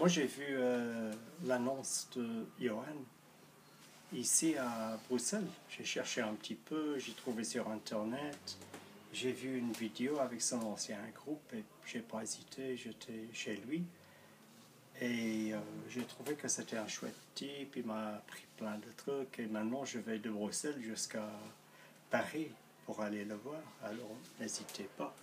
Moi, j'ai vu euh, l'annonce de Johan ici à Bruxelles. J'ai cherché un petit peu, j'ai trouvé sur Internet. J'ai vu une vidéo avec son ancien groupe et j'ai pas hésité, j'étais chez lui. Et euh, j'ai trouvé que c'était un chouette type, il m'a appris plein de trucs et maintenant je vais de Bruxelles jusqu'à Paris pour aller le voir. Alors n'hésitez pas.